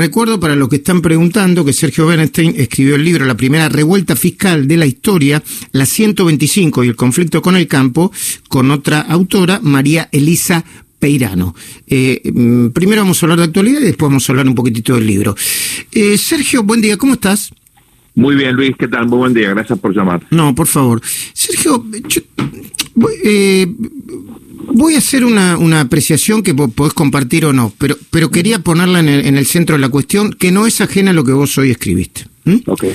Recuerdo para los que están preguntando que Sergio Bernstein escribió el libro La primera revuelta fiscal de la historia, la 125 y el conflicto con el campo, con otra autora, María Elisa Peirano. Eh, mm, primero vamos a hablar de actualidad y después vamos a hablar un poquitito del libro. Eh, Sergio, buen día, ¿cómo estás? Muy bien, Luis, ¿qué tal? Muy buen día, gracias por llamar. No, por favor. Sergio, eh, Voy a hacer una, una apreciación que podés compartir o no, pero, pero quería ponerla en el, en el centro de la cuestión, que no es ajena a lo que vos hoy escribiste. Okay.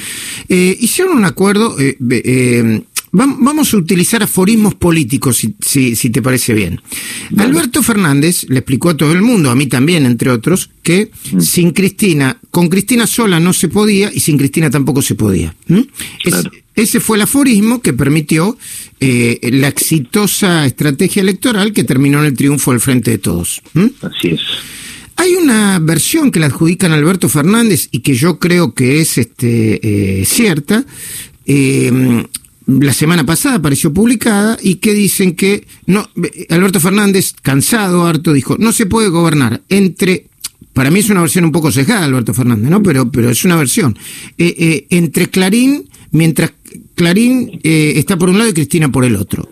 Eh, hicieron un acuerdo, eh, eh, vamos a utilizar aforismos políticos, si, si, si te parece bien. Alberto Fernández le explicó a todo el mundo, a mí también, entre otros, que Mm. sin Cristina, con Cristina sola no se podía y sin Cristina tampoco se podía. Claro. ese fue el aforismo que permitió eh, la exitosa estrategia electoral que terminó en el triunfo del Frente de Todos. Así es. Hay una versión que la adjudican a Alberto Fernández y que yo creo que es este, eh, cierta. eh, la semana pasada apareció publicada y que dicen que no Alberto Fernández, cansado, harto, dijo, no se puede gobernar entre para mí es una versión un poco sesgada, Alberto Fernández, ¿no? Pero, pero es una versión. Eh, eh, entre Clarín, mientras Clarín eh, está por un lado y Cristina por el otro.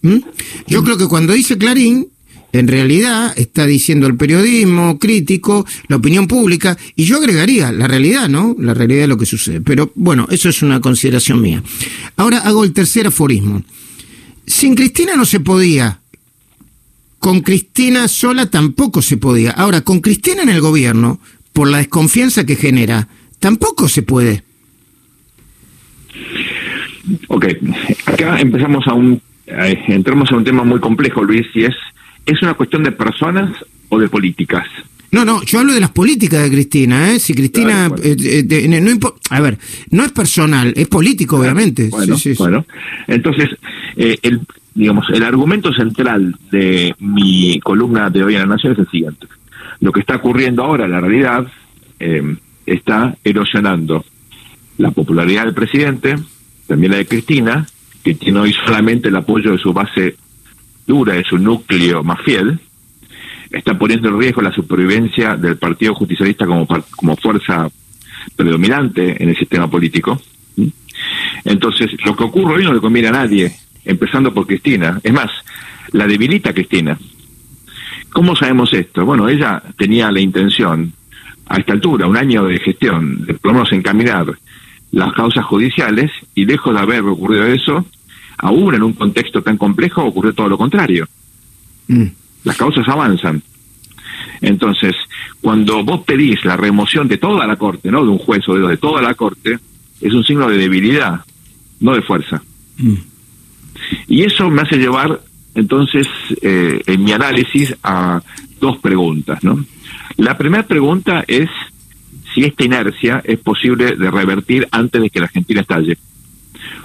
Yo creo que cuando dice Clarín, en realidad está diciendo el periodismo crítico, la opinión pública, y yo agregaría la realidad, ¿no? La realidad de lo que sucede. Pero bueno, eso es una consideración mía. Ahora hago el tercer aforismo. Sin Cristina no se podía. Con Cristina sola tampoco se podía. Ahora, con Cristina en el gobierno, por la desconfianza que genera, tampoco se puede. Ok, acá empezamos a un, entramos a un tema muy complejo, Luis, y es, ¿es una cuestión de personas o de políticas? No, no, yo hablo de las políticas de Cristina, ¿eh? Si Cristina, Claro, bueno. eh, eh, de- no a ver, no es personal, es político, obviamente. Bueno, Sí, sí, sí. bueno. Entonces, eh, el, digamos, el argumento central de mi columna de hoy en La Nación es el siguiente. Lo que está ocurriendo ahora, la realidad, eh, está erosionando la popularidad del presidente, también la de Cristina, que tiene hoy solamente el apoyo de su base dura, de su núcleo más fiel, está poniendo en riesgo la supervivencia del Partido Justicialista como, como fuerza predominante en el sistema político. Entonces, lo que ocurre hoy no le conviene a nadie, empezando por Cristina. Es más, la debilita Cristina. ¿Cómo sabemos esto? Bueno, ella tenía la intención, a esta altura, un año de gestión, de por lo menos encaminar las causas judiciales, y lejos de haber ocurrido eso, aún en un contexto tan complejo ocurrió todo lo contrario. Mm. Las causas avanzan. Entonces, cuando vos pedís la remoción de toda la corte, no de un juez o de, de toda la corte, es un signo de debilidad, no de fuerza. Mm. Y eso me hace llevar, entonces, eh, en mi análisis a dos preguntas, ¿no? La primera pregunta es si esta inercia es posible de revertir antes de que la Argentina estalle.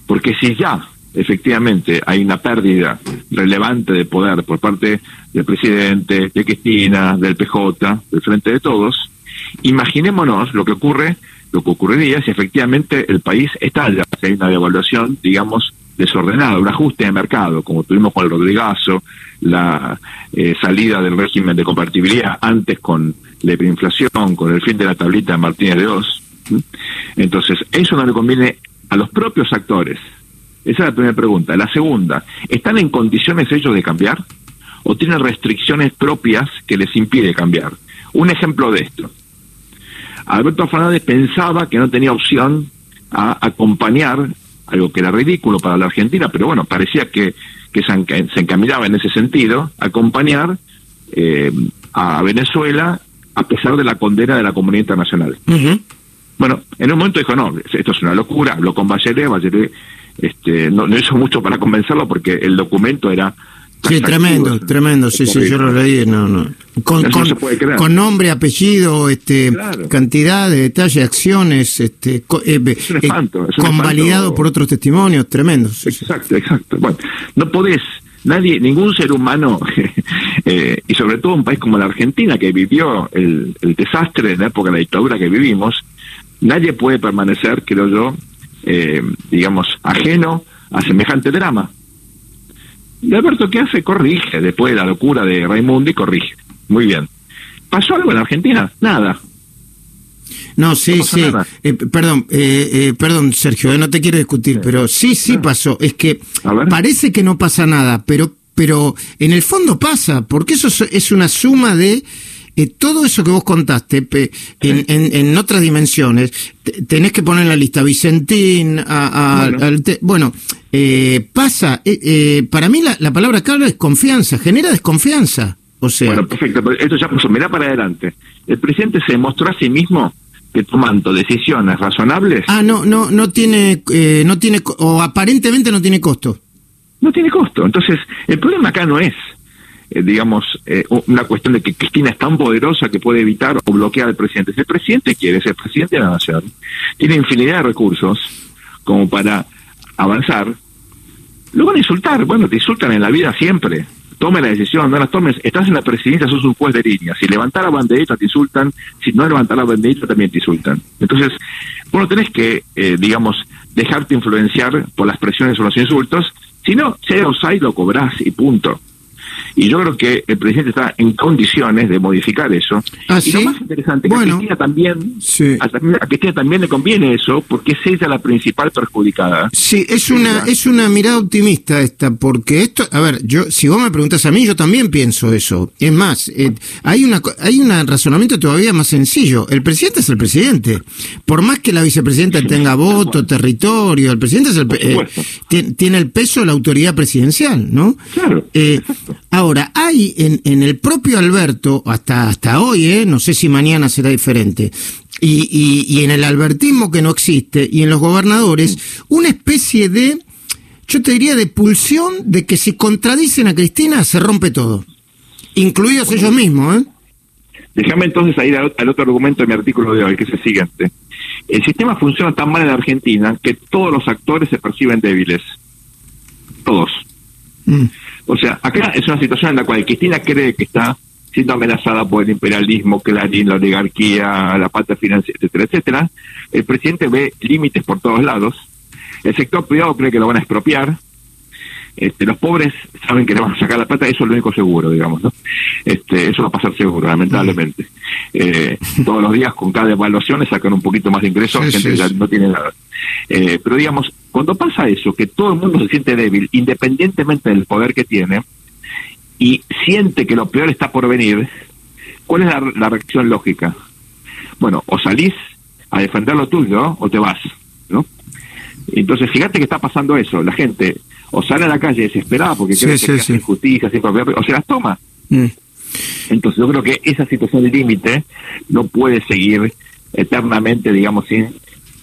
Porque si ya, efectivamente, hay una pérdida relevante de poder por parte del presidente, de Cristina, del PJ, del Frente de Todos, imaginémonos lo que ocurre, lo que ocurriría si efectivamente el país estalla, si hay una devaluación, digamos, desordenada, un ajuste de mercado, como tuvimos con el Rodrigazo, la eh, salida del régimen de compatibilidad antes con la hiperinflación, con el fin de la tablita de Martínez de Oz. ¿m? Entonces, eso no le conviene a los propios actores. Esa es la primera pregunta. La segunda, ¿están en condiciones ellos de cambiar? ¿O tienen restricciones propias que les impide cambiar? Un ejemplo de esto. Alberto Fernández pensaba que no tenía opción a acompañar, algo que era ridículo para la Argentina, pero bueno, parecía que, que se, enca- se encaminaba en ese sentido, acompañar eh, a Venezuela a pesar de la condena de la comunidad internacional. Bueno, en un momento dijo, no, esto es una locura, habló con Bachelet, Bachelet este, no, no hizo mucho para convencerlo porque el documento era... Sí, tremendo, es- tremendo, sí, es sí, yo lo leí, no, no. Con, no con, se puede creer. con nombre, apellido, este, Claro. cantidad de detalles, acciones, este, co- eh, un eh, espanto, es un convalidado espanto. por otros testimonios, tremendo. sí, sí. Exacto, exacto. Bueno, no podés, nadie, ningún ser humano, eh, y sobre todo un país como la Argentina, que vivió el, el desastre en la época de la dictadura que vivimos, nadie puede permanecer, creo yo, eh, digamos, ajeno a semejante drama. Y Alberto, ¿qué hace? Corrige, después de la locura de Raimundo, y corrige. Muy bien. ¿Pasó algo en Argentina? Nada. No, sí, sí. Eh, perdón, eh, eh, perdón, Sergio, no te quiero discutir, pero sí, sí ah. pasó. Es que parece que no pasa nada, pero, pero en el fondo pasa, porque eso es una suma de todo eso que vos contaste en, en, otras dimensiones. Tenés que poner en la lista Vicentín, a, bueno, pasa. para mí la, la palabra clave es confianza, genera desconfianza. O sea, bueno, perfecto, pero esto ya pasó, mirá para adelante. El presidente se mostró a sí mismo que tomando decisiones razonables. Ah, no, no, no tiene, eh, no tiene, o aparentemente no tiene costo. No tiene costo. Entonces, el problema acá no es, eh, digamos, eh, una cuestión de que Cristina es tan poderosa que puede evitar o bloquear al presidente. Si el presidente quiere ser presidente de la nación, tiene infinidad de recursos como para avanzar. Lo van a insultar. Bueno, te insultan en la vida siempre tome la decisión, no las tomes, estás en la presidencia, sos un juez de línea. Si levantar la banderita te insultan, si no levantar la banderita también te insultan. Entonces, bueno, tenés que, eh, digamos, dejarte influenciar por las presiones o los insultos, si no, si hay lo cobras y punto. Y yo creo que el presidente está en condiciones de modificar eso. ¿Ah, y lo más interesante, que a Cristina también, a, Cristina también le conviene eso, porque es ella la principal perjudicada. Sí, es una, es una mirada optimista esta, porque esto, a ver, yo, si vos me preguntas a mí, yo también pienso eso. Es más, eh, hay una, hay un razonamiento todavía más sencillo. El presidente es el presidente. Por más que la vicepresidenta tenga voto, territorio, el presidente es el, eh, tiene el peso de la autoridad presidencial, ¿no? Claro. Eh, Ahora, hay en, en el propio Alberto, hasta, hasta hoy, ¿eh? no sé si mañana será diferente, y, y, y en el albertismo que no existe, y en los gobernadores, una especie de, yo te diría, de pulsión de que si contradicen a Cristina se rompe todo, incluidos ellos mismos. ¿eh? Déjame entonces ir al, otro argumento de mi artículo de hoy, que es el siguiente. El sistema funciona tan mal en Argentina que todos los actores se perciben débiles. Todos. Mm. O sea, acá es una situación en la cual Cristina cree que está siendo amenazada por el imperialismo, Clarín, la oligarquía, la pata financiera, etcétera, etcétera. El presidente ve límites por todos lados. El sector privado cree que lo van a expropiar. Este, los pobres saben que le van a sacar la plata, eso es lo único seguro, digamos, ¿no? Este, eso va a pasar seguro, lamentablemente. Eh, todos los días con cada evaluación le sacan un poquito más de ingresos, gente que no tiene nada. Eh, pero digamos, cuando pasa eso, que todo el mundo se siente débil, independientemente del poder que tiene, y siente que lo peor está por venir, ¿cuál es la, reacción lógica? Bueno, o salís a defender lo tuyo o te vas, ¿no? Entonces, fíjate que está pasando eso. La gente o sale a la calle desesperada porque cree que sí, injusticia, o se las toma. Mm. Entonces, yo creo que esa situación de límite no puede seguir eternamente, digamos, sin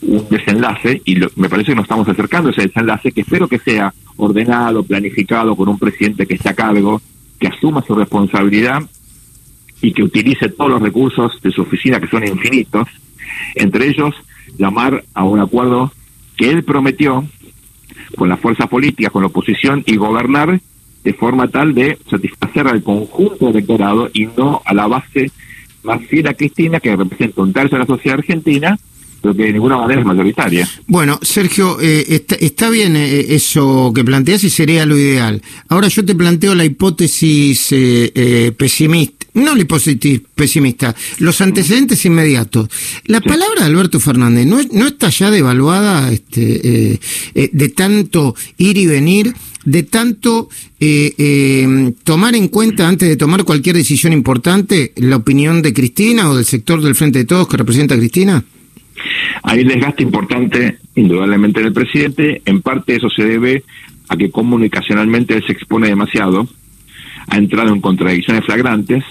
un desenlace y me parece que nos estamos acercando a ese desenlace que espero que sea ordenado, planificado con un presidente que esté a cargo, que asuma su responsabilidad y que utilice todos los recursos de su oficina que son infinitos, entre ellos llamar a un acuerdo que él prometió con las fuerzas políticas, con la oposición y gobernar de forma tal de satisfacer al conjunto electorado y no a la base más fiel a Cristina que representa un tercio de la sociedad argentina pero que de ninguna manera es mayoritaria. Bueno, Sergio, eh, está, bien eh, eso que planteas y sería lo ideal. Ahora yo te planteo la hipótesis eh, pesimista, no la hipótesis pesimista, los antecedentes inmediatos. La palabra de Alberto Fernández no, no está ya devaluada este, de tanto ir y venir de tanto tomar en cuenta antes de tomar cualquier decisión importante la opinión de Cristina o del sector del Frente de Todos que representa a Cristina? Hay un desgaste importante, indudablemente, en el presidente. En parte eso se debe a que comunicacionalmente él se expone demasiado, ha entrado en contradicciones flagrantes,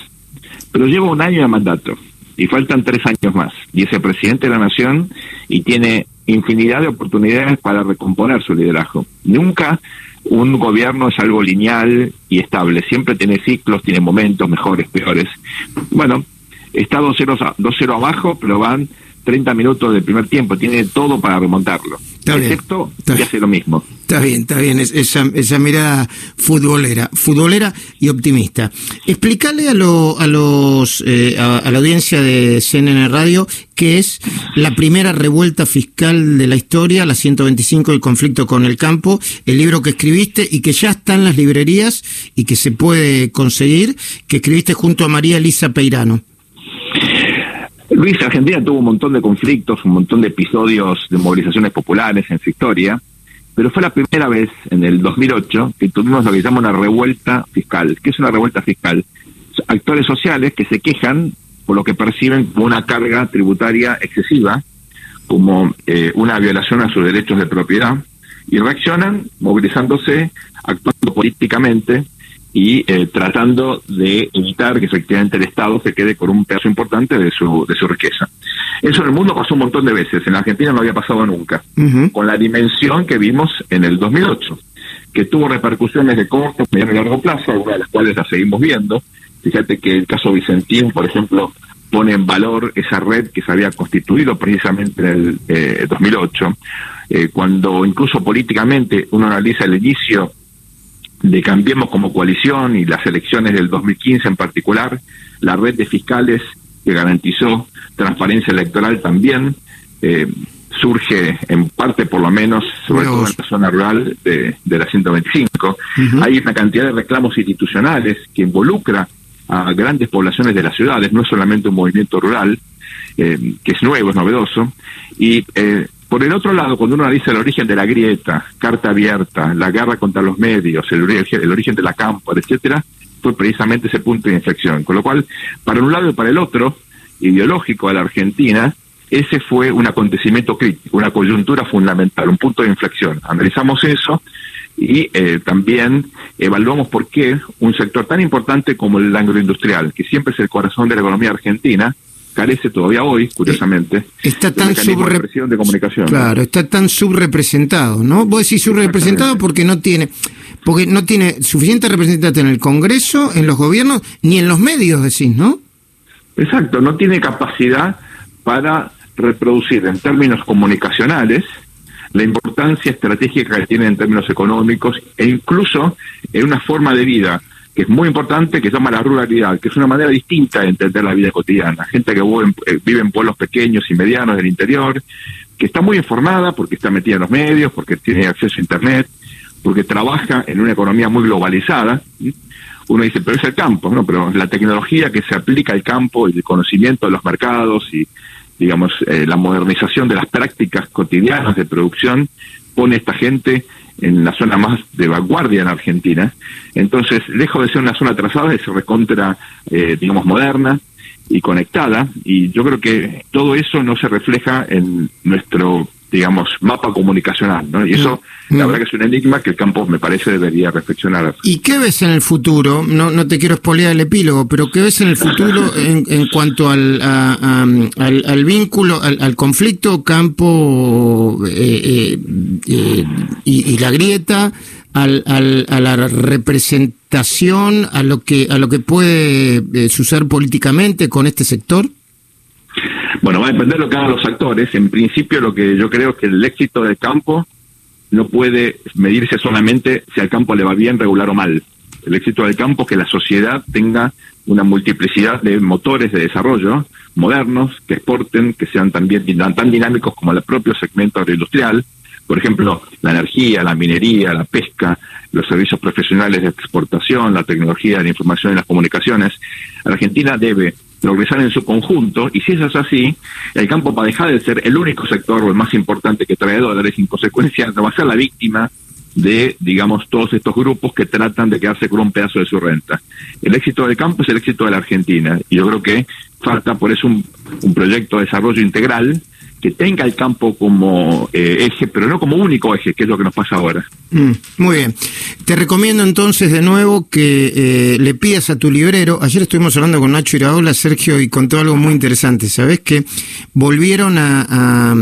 pero lleva un año de mandato y faltan tres años más. Y es el presidente de la nación y tiene infinidad de oportunidades para recomponer su liderazgo. Nunca un gobierno es algo lineal y estable, siempre tiene ciclos, tiene momentos mejores, peores. Bueno, está 2-0 abajo, pero van 30 minutos del primer tiempo, tiene todo para remontarlo. Está excepto que hace lo mismo. Está bien, está bien, esa, esa mirada futbolera, futbolera y optimista. Explícale a, lo, a, los, eh, a, la audiencia de CNN Radio qué es la primera revuelta fiscal de la historia, la 125 del conflicto con el campo, el libro que escribiste y que ya está en las librerías y que se puede conseguir, que escribiste junto a María Elisa Peirano. Luis, Argentina tuvo un montón de conflictos, un montón de episodios de movilizaciones populares en su historia, pero fue la primera vez en el 2008 que tuvimos lo que se llama una revuelta fiscal. ¿Qué es una revuelta fiscal? Actores sociales que se quejan por lo que perciben como una carga tributaria excesiva, como eh, una violación a sus derechos de propiedad, y reaccionan movilizándose, actuando políticamente y eh, tratando de evitar que efectivamente el Estado se quede con un pedazo importante de su, de su riqueza. Eso en el mundo pasó un montón de veces, en Argentina no había pasado nunca, con la dimensión que vimos en el 2008, que tuvo repercusiones de corto, mediano y largo plazo, algunas de las cuales las seguimos viendo. Fíjate que el caso Vicentín, por ejemplo, pone en valor esa red que se había constituido precisamente en el 2008, eh, eh, cuando incluso políticamente uno analiza el inicio de Cambiemos como coalición y las elecciones del 2015 en particular, la red de fiscales que garantizó transparencia electoral también eh, surge en parte por lo menos, sobre todo en la zona rural de, la 125. Hay una cantidad de reclamos institucionales que involucra a grandes poblaciones de las ciudades, no es solamente un movimiento rural, eh, que es nuevo, es novedoso, y eh, por el otro lado, cuando uno analiza el origen de la grieta, carta abierta, la guerra contra los medios, el origen, el origen de la campo, etcétera, fue precisamente ese punto de inflexión. Con lo cual, para un lado y para el otro, ideológico a la Argentina, ese fue un acontecimiento crítico, una coyuntura fundamental, un punto de inflexión. Analizamos eso y eh, también evaluamos por qué un sector tan importante como el agroindustrial, que siempre es el corazón de la economía argentina, carece todavía hoy, curiosamente, eh, está tan de, de comunicación. Claro, está tan subrepresentado, ¿no? Vos decís subrepresentado porque no tiene porque no tiene suficiente representación en el Congreso, en los gobiernos, ni en los medios, decís, ¿no? Exacto, no tiene capacidad para reproducir en términos comunicacionales la importancia estratégica que tiene en términos económicos e incluso en una forma de vida que es muy importante, que se llama la ruralidad, que es una manera distinta de entender la vida cotidiana. Gente que eh, vive en pueblos pequeños y medianos del interior, que está muy informada porque está metida en los medios, porque tiene acceso a Internet, porque trabaja en una economía muy globalizada. Uno dice, pero es el campo, ¿no? Pero la tecnología que se aplica al campo y el conocimiento de los mercados y, digamos, eh, la modernización de las prácticas cotidianas de producción pone a esta gente en la zona más de vanguardia en Argentina. Entonces, lejos de ser una zona atrasada, es recontra, eh, digamos, moderna y conectada. Y yo creo que todo eso no se refleja en nuestro digamos, mapa comunicacional, ¿no? Y eso, mm. la verdad que es un enigma que el campo, me parece, debería reflexionar. ¿Y qué ves en el futuro? No, no te quiero espolear el epílogo, pero ¿qué ves en el futuro en, en cuanto al, al, vínculo, al, conflicto campo eh, eh, eh, y, la grieta, al, a la representación, a lo que, a lo que puede suceder políticamente con este sector? Bueno, va a depender de lo que hagan los actores. En principio, lo que yo creo es que el éxito del campo no puede medirse solamente si al campo le va bien, regular o mal. El éxito del campo es que la sociedad tenga una multiplicidad de motores de desarrollo modernos que exporten, que sean también tan dinámicos como el propio segmento agroindustrial. Por ejemplo, la energía, la minería, la pesca, los servicios profesionales de exportación, la tecnología la información y las comunicaciones. Argentina debe progresar en su conjunto, y si eso es así, el campo va a dejar de ser el único sector o el más importante que trae dólares, en consecuencia va a ser la víctima de, digamos, todos estos grupos que tratan de quedarse con un pedazo de su renta. El éxito del campo es el éxito de la Argentina, y yo creo que falta por eso un proyecto de desarrollo integral que tenga el campo como eh, eje, pero no como único eje, que es lo que nos pasa ahora. Mm, muy bien. Te recomiendo entonces de nuevo que eh, le pidas a tu librero. Ayer estuvimos hablando con Nacho Iraola, Sergio, y contó algo muy interesante. ¿Sabes que volvieron a, a,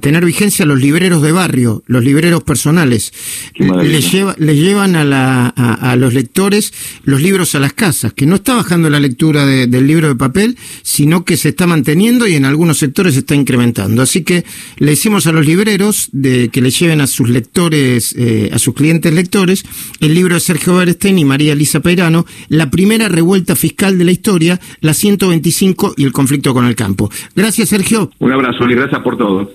tener vigencia los libreros de barrio, los libreros personales. Les, lleva, les llevan a, la, a, los lectores los libros a las casas, que no está bajando la lectura del libro de papel, sino que se está manteniendo y en algunos sectores se está incrementando. Así que le decimos a los libreros de que le lleven a sus lectores, eh, a sus clientes lectores, el libro de Sergio Berstein y María Elisa Peirano, la primera revuelta fiscal de la historia, la 125 y el conflicto con el campo. Gracias, Sergio. Un abrazo y gracias por todo.